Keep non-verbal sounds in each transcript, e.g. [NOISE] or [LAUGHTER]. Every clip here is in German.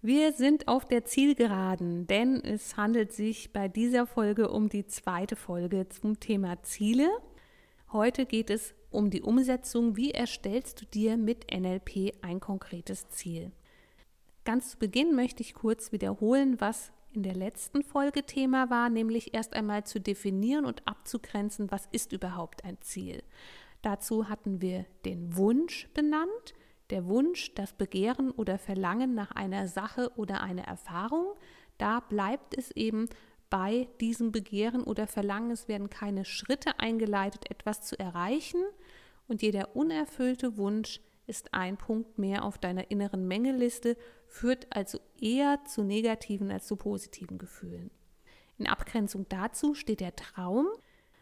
Wir sind auf der Zielgeraden, denn es handelt sich bei dieser Folge um die zweite Folge zum Thema Ziele. Heute geht es um die Umsetzung. Wie erstellst du dir mit NLP ein konkretes Ziel? Ganz zu Beginn möchte ich kurz wiederholen, was in der letzten Folge Thema war, nämlich erst einmal zu definieren und abzugrenzen, was ist überhaupt ein Ziel. Dazu hatten wir den Wunsch benannt, der Wunsch, das Begehren oder Verlangen nach einer Sache oder einer Erfahrung, da bleibt es eben bei diesem Begehren oder Verlangen. Es werden keine Schritte eingeleitet, etwas zu erreichen. Und jeder unerfüllte Wunsch ist ein Punkt mehr auf deiner inneren Mengeliste, führt also eher zu negativen als zu positiven Gefühlen. In Abgrenzung dazu steht der Traum,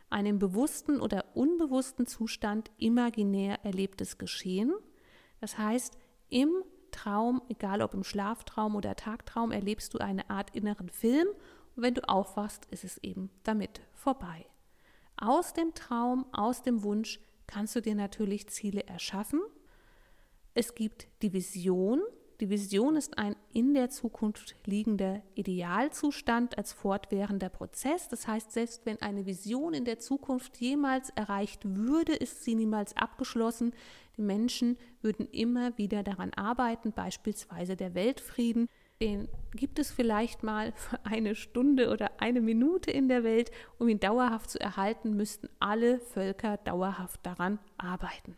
ein im bewussten oder unbewussten Zustand imaginär erlebtes Geschehen. Das heißt, im Traum, egal ob im Schlaftraum oder Tagtraum, erlebst du eine Art inneren Film und wenn du aufwachst, ist es eben damit vorbei. Aus dem Traum, aus dem Wunsch kannst du dir natürlich Ziele erschaffen. Es gibt die Vision. Die Vision ist ein in der Zukunft liegender Idealzustand als fortwährender Prozess. Das heißt, selbst wenn eine Vision in der Zukunft jemals erreicht würde, ist sie niemals abgeschlossen. Die Menschen würden immer wieder daran arbeiten, beispielsweise der Weltfrieden. Den gibt es vielleicht mal [LAUGHS] für eine Stunde oder eine Minute in der Welt. Um ihn dauerhaft zu erhalten, müssten alle Völker dauerhaft daran arbeiten.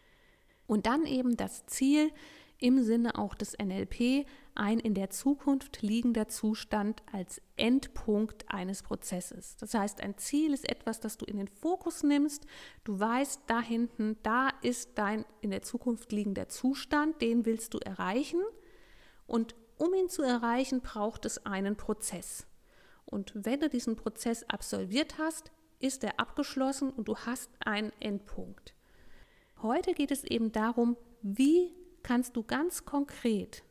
Und dann eben das Ziel, im Sinne auch des NLP ein in der Zukunft liegender Zustand als Endpunkt eines Prozesses. Das heißt, ein Ziel ist etwas, das du in den Fokus nimmst. Du weißt, da hinten, da ist dein in der Zukunft liegender Zustand, den willst du erreichen. Und um ihn zu erreichen, braucht es einen Prozess. Und wenn du diesen Prozess absolviert hast, ist er abgeschlossen und du hast einen Endpunkt. Heute geht es eben darum, wie kannst du ganz konkret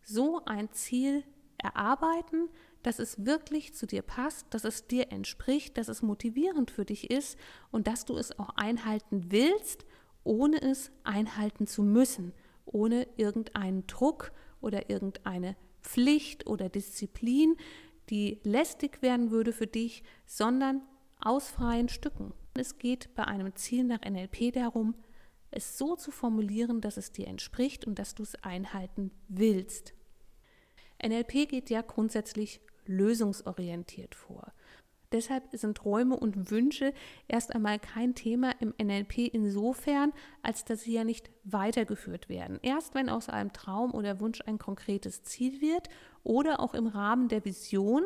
so ein Ziel erarbeiten, dass es wirklich zu dir passt, dass es dir entspricht, dass es motivierend für dich ist und dass du es auch einhalten willst, ohne es einhalten zu müssen, ohne irgendeinen Druck oder irgendeine Pflicht oder Disziplin, die lästig werden würde für dich, sondern aus freien Stücken. Es geht bei einem Ziel nach NLP darum, es so zu formulieren, dass es dir entspricht und dass du es einhalten willst. NLP geht ja grundsätzlich lösungsorientiert vor. Deshalb sind Träume und Wünsche erst einmal kein Thema im NLP insofern, als dass sie ja nicht weitergeführt werden. Erst wenn aus einem Traum oder Wunsch ein konkretes Ziel wird oder auch im Rahmen der Vision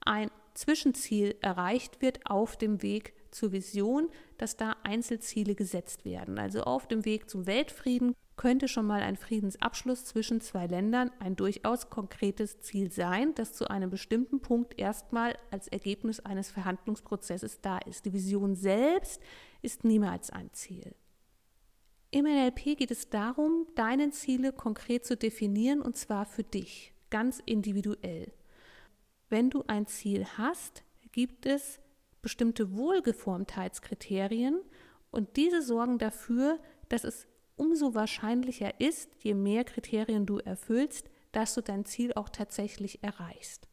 ein Zwischenziel erreicht wird auf dem Weg zur Vision, dass da Einzelziele gesetzt werden. Also auf dem Weg zum Weltfrieden könnte schon mal ein Friedensabschluss zwischen zwei Ländern ein durchaus konkretes Ziel sein, das zu einem bestimmten Punkt erstmal als Ergebnis eines Verhandlungsprozesses da ist. Die Vision selbst ist niemals ein Ziel. Im NLP geht es darum, deine Ziele konkret zu definieren und zwar für dich, ganz individuell. Wenn du ein Ziel hast, gibt es bestimmte Wohlgeformtheitskriterien und diese sorgen dafür, dass es umso wahrscheinlicher ist, je mehr Kriterien du erfüllst, dass du dein Ziel auch tatsächlich erreichst.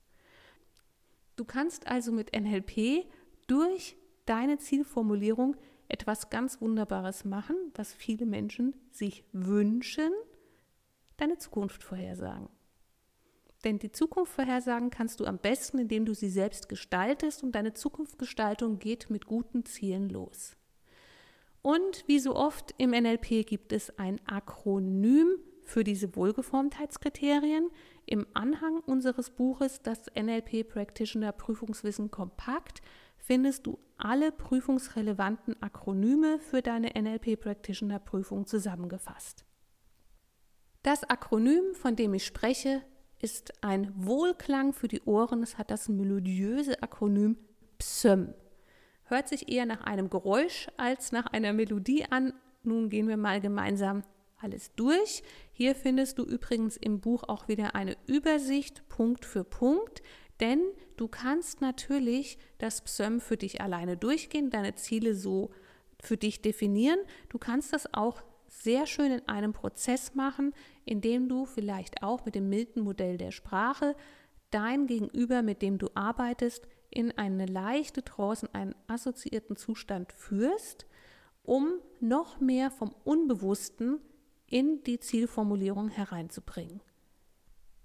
Du kannst also mit NLP durch deine Zielformulierung etwas ganz Wunderbares machen, was viele Menschen sich wünschen, deine Zukunft vorhersagen. Denn die Zukunft vorhersagen kannst du am besten, indem du sie selbst gestaltest und deine Zukunftsgestaltung geht mit guten Zielen los. Und wie so oft im NLP gibt es ein Akronym für diese Wohlgeformtheitskriterien. Im Anhang unseres Buches, das NLP Practitioner Prüfungswissen kompakt, findest du alle prüfungsrelevanten Akronyme für deine NLP Practitioner Prüfung zusammengefasst. Das Akronym, von dem ich spreche, ist ein Wohlklang für die Ohren. Es hat das melodiöse Akronym PSÖM. Hört sich eher nach einem Geräusch als nach einer Melodie an. Nun gehen wir mal gemeinsam alles durch. Hier findest du übrigens im Buch auch wieder eine Übersicht Punkt für Punkt, denn du kannst natürlich das PSÖM für dich alleine durchgehen, deine Ziele so für dich definieren. Du kannst das auch sehr schön in einem Prozess machen, indem du vielleicht auch mit dem Milton-Modell der Sprache dein Gegenüber, mit dem du arbeitest, in eine leichte Trance, in einen assoziierten Zustand führst, um noch mehr vom Unbewussten in die Zielformulierung hereinzubringen.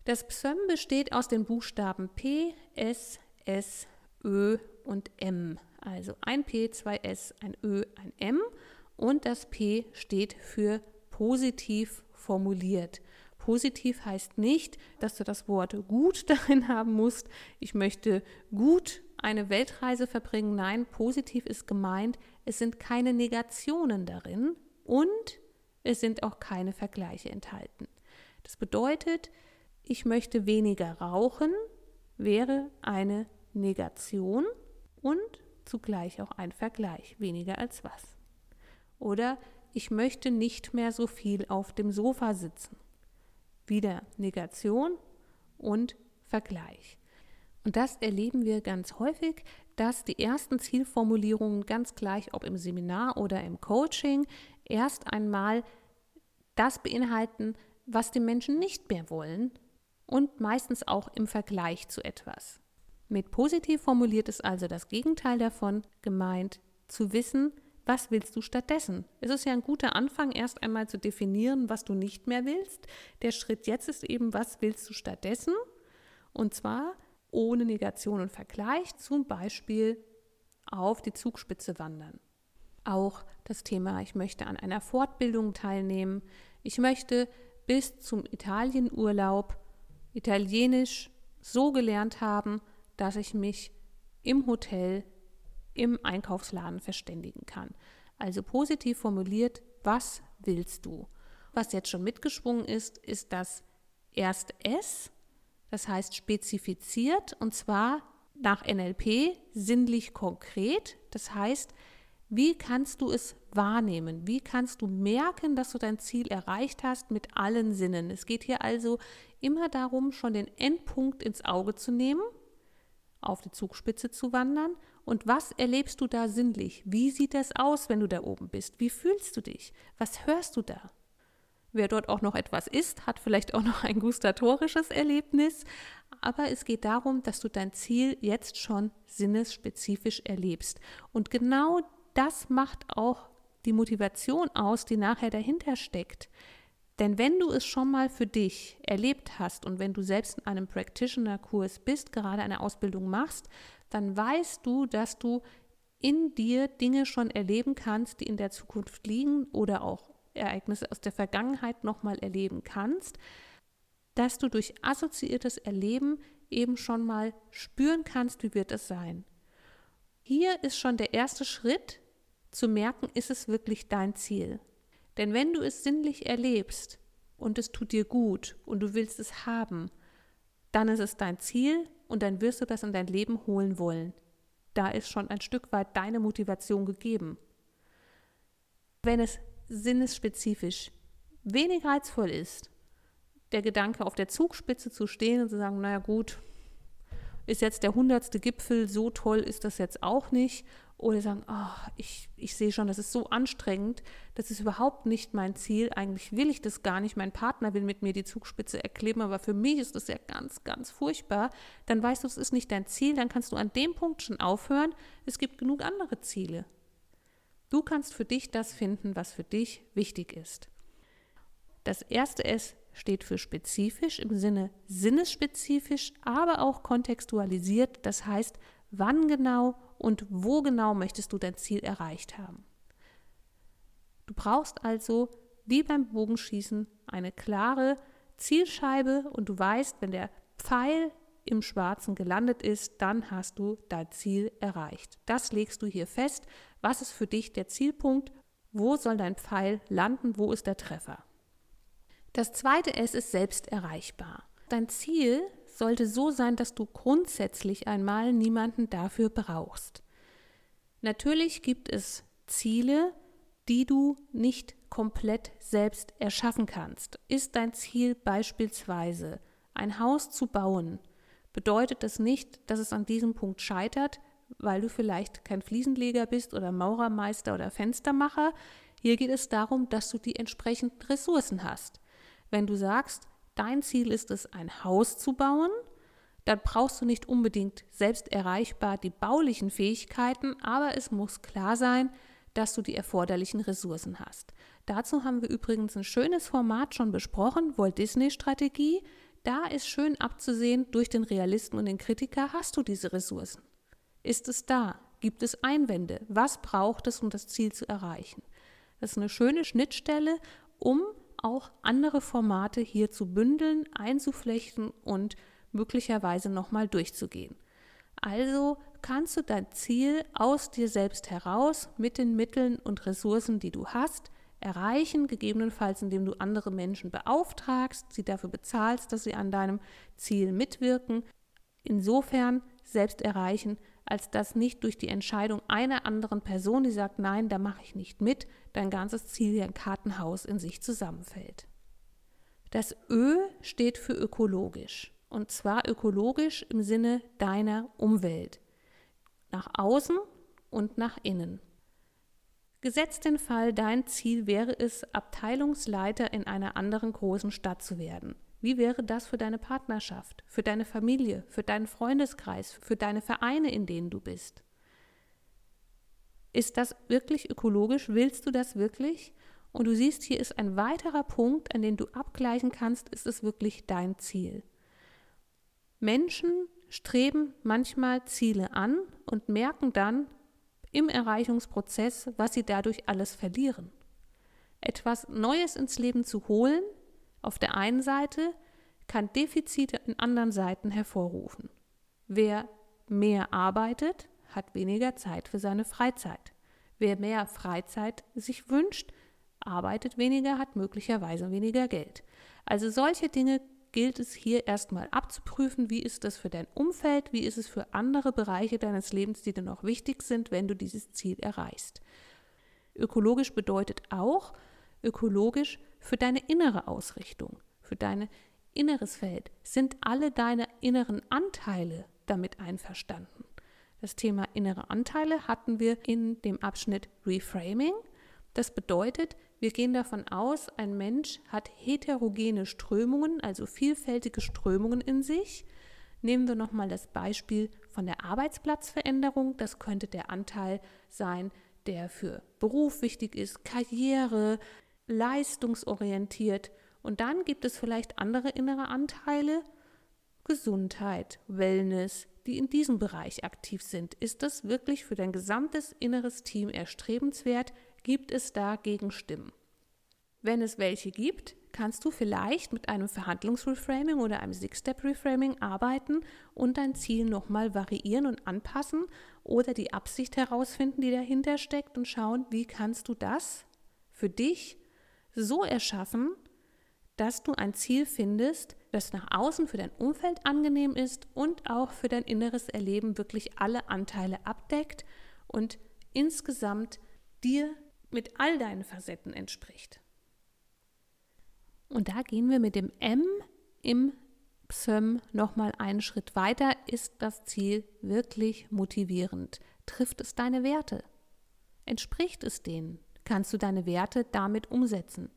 Das PSÖM besteht aus den Buchstaben P, S, S, Ö und M. Also ein P, zwei S, ein Ö, ein M und das P steht für positiv formuliert. Positiv heißt nicht, dass du das Wort gut [LAUGHS] darin haben musst. Ich möchte gut eine Weltreise verbringen. Nein, positiv ist gemeint, es sind keine Negationen darin und es sind auch keine Vergleiche enthalten. Das bedeutet, ich möchte weniger rauchen, wäre eine Negation und zugleich auch ein Vergleich, weniger als was. Oder ich möchte nicht mehr so viel auf dem Sofa sitzen. Wieder Negation und Vergleich. Und das erleben wir ganz häufig, dass die ersten Zielformulierungen ganz gleich, ob im Seminar oder im Coaching, erst einmal das beinhalten, was die Menschen nicht mehr wollen und meistens auch im Vergleich zu etwas. Mit positiv formuliert ist also das Gegenteil davon gemeint, zu wissen, was willst du stattdessen? Es ist ja ein guter Anfang, erst einmal zu definieren, was du nicht mehr willst. Der Schritt jetzt ist eben, was willst du stattdessen? Und zwar ohne Negation und Vergleich, zum Beispiel auf die Zugspitze wandern. Auch das Thema, ich möchte an einer Fortbildung teilnehmen, ich möchte bis zum Italienurlaub Italienisch so gelernt haben, dass ich mich im Hotel, im Einkaufsladen verständigen kann. Also positiv formuliert, was willst du? Was jetzt schon mitgeschwungen ist, ist das erste S, das heißt spezifiziert und zwar nach NLP sinnlich konkret. Das heißt, wie kannst du es wahrnehmen? Wie kannst du merken, dass du dein Ziel erreicht hast mit allen Sinnen? Es geht hier also immer darum, schon den Endpunkt ins Auge zu nehmen, auf die Zugspitze zu wandern. Und was erlebst du da sinnlich? Wie sieht das aus, wenn du da oben bist? Wie fühlst du dich? Was hörst du da? Wer dort auch noch etwas isst, hat vielleicht auch noch ein gustatorisches Erlebnis. Aber es geht darum, dass du dein Ziel jetzt schon sinnesspezifisch erlebst. Und genau das macht auch die Motivation aus, die nachher dahinter steckt. Denn wenn du es schon mal für dich erlebt hast und wenn du selbst in einem Practitioner-Kurs bist, gerade eine Ausbildung machst, dann weißt du, dass du in dir Dinge schon erleben kannst, die in der Zukunft liegen oder auch Ereignisse aus der Vergangenheit nochmal erleben kannst, dass du durch assoziiertes Erleben eben schon mal spüren kannst, wie wird es sein. Hier ist schon der erste Schritt zu merken, ist es wirklich dein Ziel. Denn wenn du es sinnlich erlebst und es tut dir gut und du willst es haben, dann ist es dein Ziel und dann wirst du das in dein Leben holen wollen. Da ist schon ein Stück weit deine Motivation gegeben. Wenn es sinnesspezifisch wenig reizvoll ist, der Gedanke auf der Zugspitze zu stehen und zu sagen, naja gut, ist jetzt der hundertste Gipfel, so toll ist das jetzt auch nicht. Oder sagen, oh, ich, ich sehe schon, das ist so anstrengend, das ist überhaupt nicht mein Ziel, eigentlich will ich das gar nicht, mein Partner will mit mir die Zugspitze erkleben, aber für mich ist das ja ganz, ganz furchtbar. Dann weißt du, es ist nicht dein Ziel, dann kannst du an dem Punkt schon aufhören. Es gibt genug andere Ziele. Du kannst für dich das finden, was für dich wichtig ist. Das erste S steht für spezifisch im Sinne sinnesspezifisch, aber auch kontextualisiert. Das heißt, wann genau und wo genau möchtest du dein Ziel erreicht haben. Du brauchst also, wie beim Bogenschießen, eine klare Zielscheibe und du weißt, wenn der Pfeil im Schwarzen gelandet ist, dann hast du dein Ziel erreicht. Das legst du hier fest. Was ist für dich der Zielpunkt? Wo soll dein Pfeil landen? Wo ist der Treffer? Das zweite S ist selbst erreichbar. Dein Ziel sollte so sein, dass du grundsätzlich einmal niemanden dafür brauchst. Natürlich gibt es Ziele, die du nicht komplett selbst erschaffen kannst. Ist dein Ziel beispielsweise ein Haus zu bauen, bedeutet das nicht, dass es an diesem Punkt scheitert, weil du vielleicht kein Fliesenleger bist oder Maurermeister oder Fenstermacher. Hier geht es darum, dass du die entsprechenden Ressourcen hast. Wenn du sagst, dein Ziel ist es, ein Haus zu bauen, dann brauchst du nicht unbedingt selbst erreichbar die baulichen Fähigkeiten, aber es muss klar sein, dass du die erforderlichen Ressourcen hast. Dazu haben wir übrigens ein schönes Format schon besprochen, Walt Disney Strategie. Da ist schön abzusehen, durch den Realisten und den Kritiker hast du diese Ressourcen. Ist es da? Gibt es Einwände? Was braucht es, um das Ziel zu erreichen? Das ist eine schöne Schnittstelle, um auch andere Formate hier zu bündeln, einzuflechten und möglicherweise nochmal durchzugehen. Also kannst du dein Ziel aus dir selbst heraus mit den Mitteln und Ressourcen, die du hast, erreichen, gegebenenfalls indem du andere Menschen beauftragst, sie dafür bezahlst, dass sie an deinem Ziel mitwirken. Insofern selbst erreichen, als dass nicht durch die Entscheidung einer anderen Person, die sagt, nein, da mache ich nicht mit, dein ganzes Ziel wie ein Kartenhaus in sich zusammenfällt. Das Ö steht für ökologisch. Und zwar ökologisch im Sinne deiner Umwelt. Nach außen und nach innen. Gesetzt den Fall, dein Ziel wäre es, Abteilungsleiter in einer anderen großen Stadt zu werden. Wie wäre das für deine Partnerschaft, für deine Familie, für deinen Freundeskreis, für deine Vereine, in denen du bist? Ist das wirklich ökologisch? Willst du das wirklich? Und du siehst, hier ist ein weiterer Punkt, an dem du abgleichen kannst, ist es wirklich dein Ziel. Menschen streben manchmal Ziele an und merken dann im Erreichungsprozess, was sie dadurch alles verlieren. Etwas Neues ins Leben zu holen, auf der einen Seite, kann Defizite in anderen Seiten hervorrufen. Wer mehr arbeitet, hat weniger Zeit für seine Freizeit. Wer mehr Freizeit sich wünscht, arbeitet weniger, hat möglicherweise weniger Geld. Also solche Dinge gilt es hier erstmal abzuprüfen, wie ist das für dein Umfeld, wie ist es für andere Bereiche deines Lebens, die dir noch wichtig sind, wenn du dieses Ziel erreichst. Ökologisch bedeutet auch ökologisch für deine innere Ausrichtung, für dein inneres Feld. Sind alle deine inneren Anteile damit einverstanden? Das Thema innere Anteile hatten wir in dem Abschnitt Reframing. Das bedeutet, wir gehen davon aus, ein Mensch hat heterogene Strömungen, also vielfältige Strömungen in sich. Nehmen wir nochmal das Beispiel von der Arbeitsplatzveränderung. Das könnte der Anteil sein, der für Beruf wichtig ist, Karriere, leistungsorientiert. Und dann gibt es vielleicht andere innere Anteile, Gesundheit, Wellness, die in diesem Bereich aktiv sind. Ist das wirklich für dein gesamtes inneres Team erstrebenswert? Gibt es da Gegenstimmen? Wenn es welche gibt, kannst du vielleicht mit einem Verhandlungsreframing oder einem Six-Step-Reframing arbeiten und dein Ziel nochmal variieren und anpassen oder die Absicht herausfinden, die dahinter steckt und schauen, wie kannst du das für dich so erschaffen, dass du ein Ziel findest, das nach außen für dein Umfeld angenehm ist und auch für dein inneres Erleben wirklich alle Anteile abdeckt und insgesamt dir mit all deinen Facetten entspricht. Und da gehen wir mit dem M im PSÖM nochmal einen Schritt weiter. Ist das Ziel wirklich motivierend? Trifft es deine Werte? Entspricht es denen? Kannst du deine Werte damit umsetzen?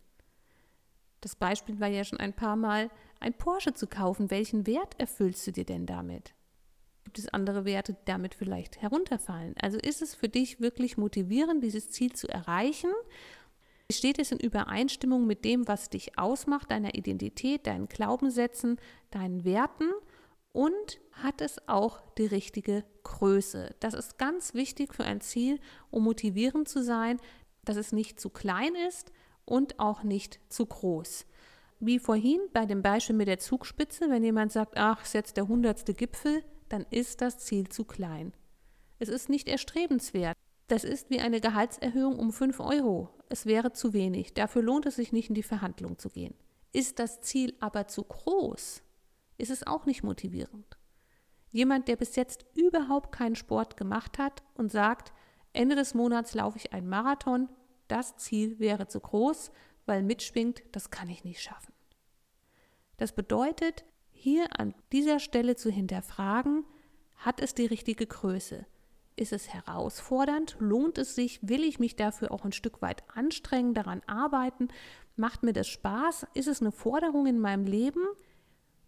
Das Beispiel war ja schon ein paar Mal, ein Porsche zu kaufen. Welchen Wert erfüllst du dir denn damit? Gibt es andere Werte, die damit vielleicht herunterfallen? Also ist es für dich wirklich motivierend, dieses Ziel zu erreichen? Steht es in Übereinstimmung mit dem, was dich ausmacht, deiner Identität, deinen Glaubenssätzen, deinen Werten? Und hat es auch die richtige Größe? Das ist ganz wichtig für ein Ziel, um motivierend zu sein, dass es nicht zu klein ist und auch nicht zu groß. Wie vorhin bei dem Beispiel mit der Zugspitze, wenn jemand sagt, ach, ist jetzt der hundertste Gipfel, dann ist das Ziel zu klein. Es ist nicht erstrebenswert. Das ist wie eine Gehaltserhöhung um 5 Euro. Es wäre zu wenig. Dafür lohnt es sich nicht, in die Verhandlung zu gehen. Ist das Ziel aber zu groß, ist es auch nicht motivierend. Jemand, der bis jetzt überhaupt keinen Sport gemacht hat und sagt, Ende des Monats laufe ich einen Marathon, das Ziel wäre zu groß, weil mitschwingt, das kann ich nicht schaffen. Das bedeutet, hier an dieser Stelle zu hinterfragen, hat es die richtige Größe? Ist es herausfordernd? Lohnt es sich? Will ich mich dafür auch ein Stück weit anstrengen, daran arbeiten? Macht mir das Spaß? Ist es eine Forderung in meinem Leben?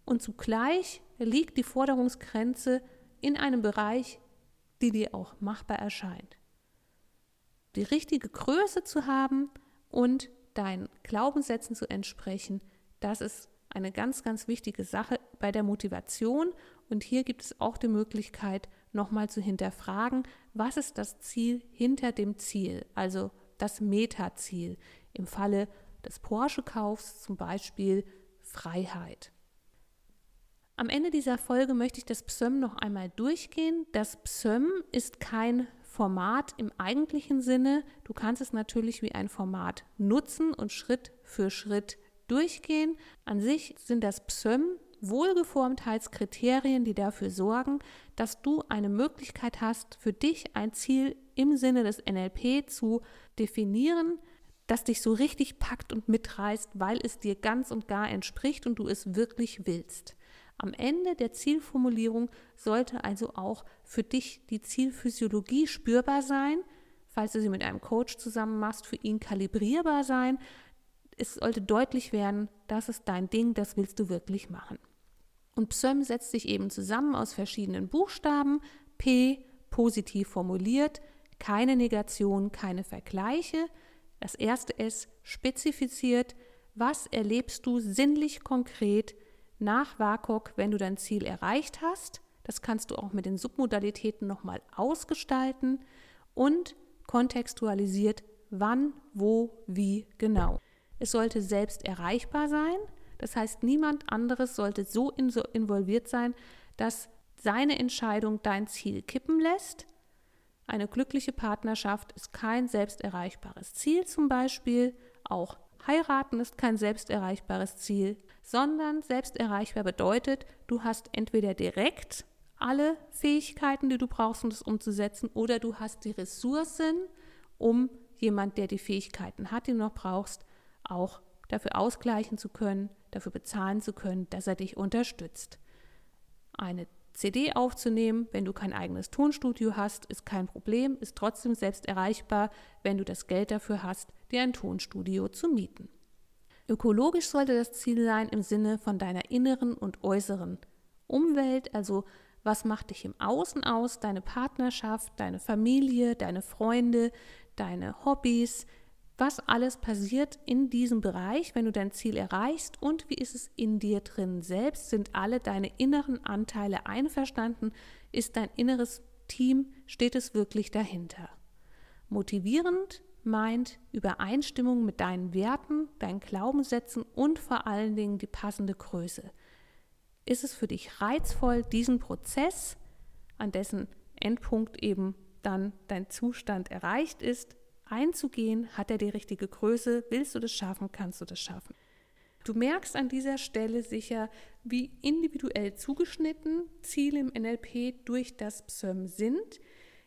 Und zugleich liegt die Forderungsgrenze in einem Bereich, die dir auch machbar erscheint. Die richtige Größe zu haben und deinen Glaubenssätzen zu entsprechen, das ist eine ganz, ganz wichtige Sache bei der Motivation. Und hier gibt es auch die Möglichkeit, nochmal zu hinterfragen, was ist das Ziel hinter dem Ziel, also das Metaziel. Im Falle des Porsche-Kaufs zum Beispiel Freiheit. Am Ende dieser Folge möchte ich das PSÖM noch einmal durchgehen. Das PSÖM ist kein Format im eigentlichen Sinne. Du kannst es natürlich wie ein Format nutzen und Schritt für Schritt durchgehen. An sich sind das PSÖM Wohlgeformtheitskriterien, die dafür sorgen, dass du eine Möglichkeit hast, für dich ein Ziel im Sinne des NLP zu definieren, das dich so richtig packt und mitreißt, weil es dir ganz und gar entspricht und du es wirklich willst. Am Ende der Zielformulierung sollte also auch für dich die Zielphysiologie spürbar sein, falls du sie mit einem Coach zusammen machst, für ihn kalibrierbar sein. Es sollte deutlich werden, das ist dein Ding, das willst du wirklich machen. Und PSÖM setzt sich eben zusammen aus verschiedenen Buchstaben. P positiv formuliert, keine Negation, keine Vergleiche. Das erste S spezifiziert, was erlebst du sinnlich konkret nach WAKOK, wenn du dein Ziel erreicht hast. Das kannst du auch mit den Submodalitäten nochmal ausgestalten und kontextualisiert, wann, wo, wie genau. Es sollte selbst erreichbar sein, das heißt, niemand anderes sollte so involviert sein, dass seine Entscheidung dein Ziel kippen lässt. Eine glückliche Partnerschaft ist kein selbsterreichbares Ziel zum Beispiel. Auch heiraten ist kein selbsterreichbares Ziel, sondern selbsterreichbar bedeutet, du hast entweder direkt alle Fähigkeiten, die du brauchst, um das umzusetzen, oder du hast die Ressourcen, um jemand, der die Fähigkeiten hat, die du noch brauchst, auch dafür ausgleichen zu können dafür bezahlen zu können, dass er dich unterstützt. Eine CD aufzunehmen, wenn du kein eigenes Tonstudio hast, ist kein Problem, ist trotzdem selbst erreichbar, wenn du das Geld dafür hast, dir ein Tonstudio zu mieten. Ökologisch sollte das Ziel sein im Sinne von deiner inneren und äußeren Umwelt, also was macht dich im Außen aus, deine Partnerschaft, deine Familie, deine Freunde, deine Hobbys, was alles passiert in diesem Bereich, wenn du dein Ziel erreichst und wie ist es in dir drin selbst? Sind alle deine inneren Anteile einverstanden? Ist dein inneres Team, steht es wirklich dahinter? Motivierend meint Übereinstimmung mit deinen Werten, deinen Glaubenssätzen und vor allen Dingen die passende Größe. Ist es für dich reizvoll, diesen Prozess, an dessen Endpunkt eben dann dein Zustand erreicht ist, einzugehen, hat er die richtige Größe, willst du das schaffen, kannst du das schaffen. Du merkst an dieser Stelle sicher, wie individuell zugeschnitten Ziele im NLP durch das PSÖM sind,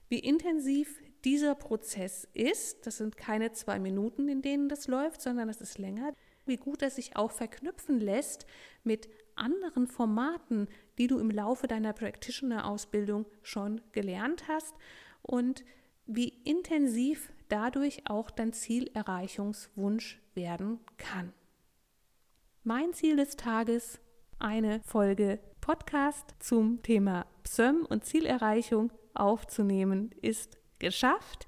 wie intensiv dieser Prozess ist. Das sind keine zwei Minuten, in denen das läuft, sondern es ist länger. Wie gut er sich auch verknüpfen lässt mit anderen Formaten, die du im Laufe deiner Practitioner-Ausbildung schon gelernt hast und wie intensiv dadurch auch dein Zielerreichungswunsch werden kann. Mein Ziel des Tages, eine Folge Podcast zum Thema PSÖM und Zielerreichung aufzunehmen, ist geschafft.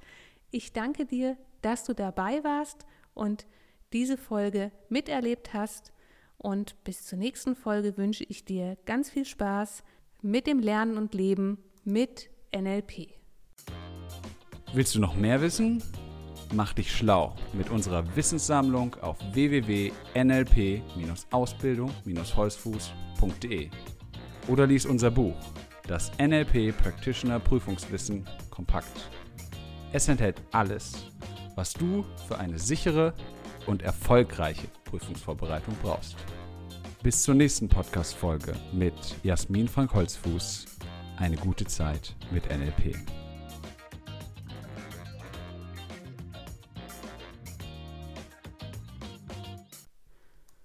Ich danke dir, dass du dabei warst und diese Folge miterlebt hast. Und bis zur nächsten Folge wünsche ich dir ganz viel Spaß mit dem Lernen und Leben mit NLP. Willst du noch mehr wissen? Mach dich schlau mit unserer Wissenssammlung auf www.nlp-ausbildung-holzfuß.de oder lies unser Buch, das NLP Practitioner Prüfungswissen kompakt. Es enthält alles, was du für eine sichere und erfolgreiche Prüfungsvorbereitung brauchst. Bis zur nächsten Podcast-Folge mit Jasmin Frank Holzfuß. Eine gute Zeit mit NLP.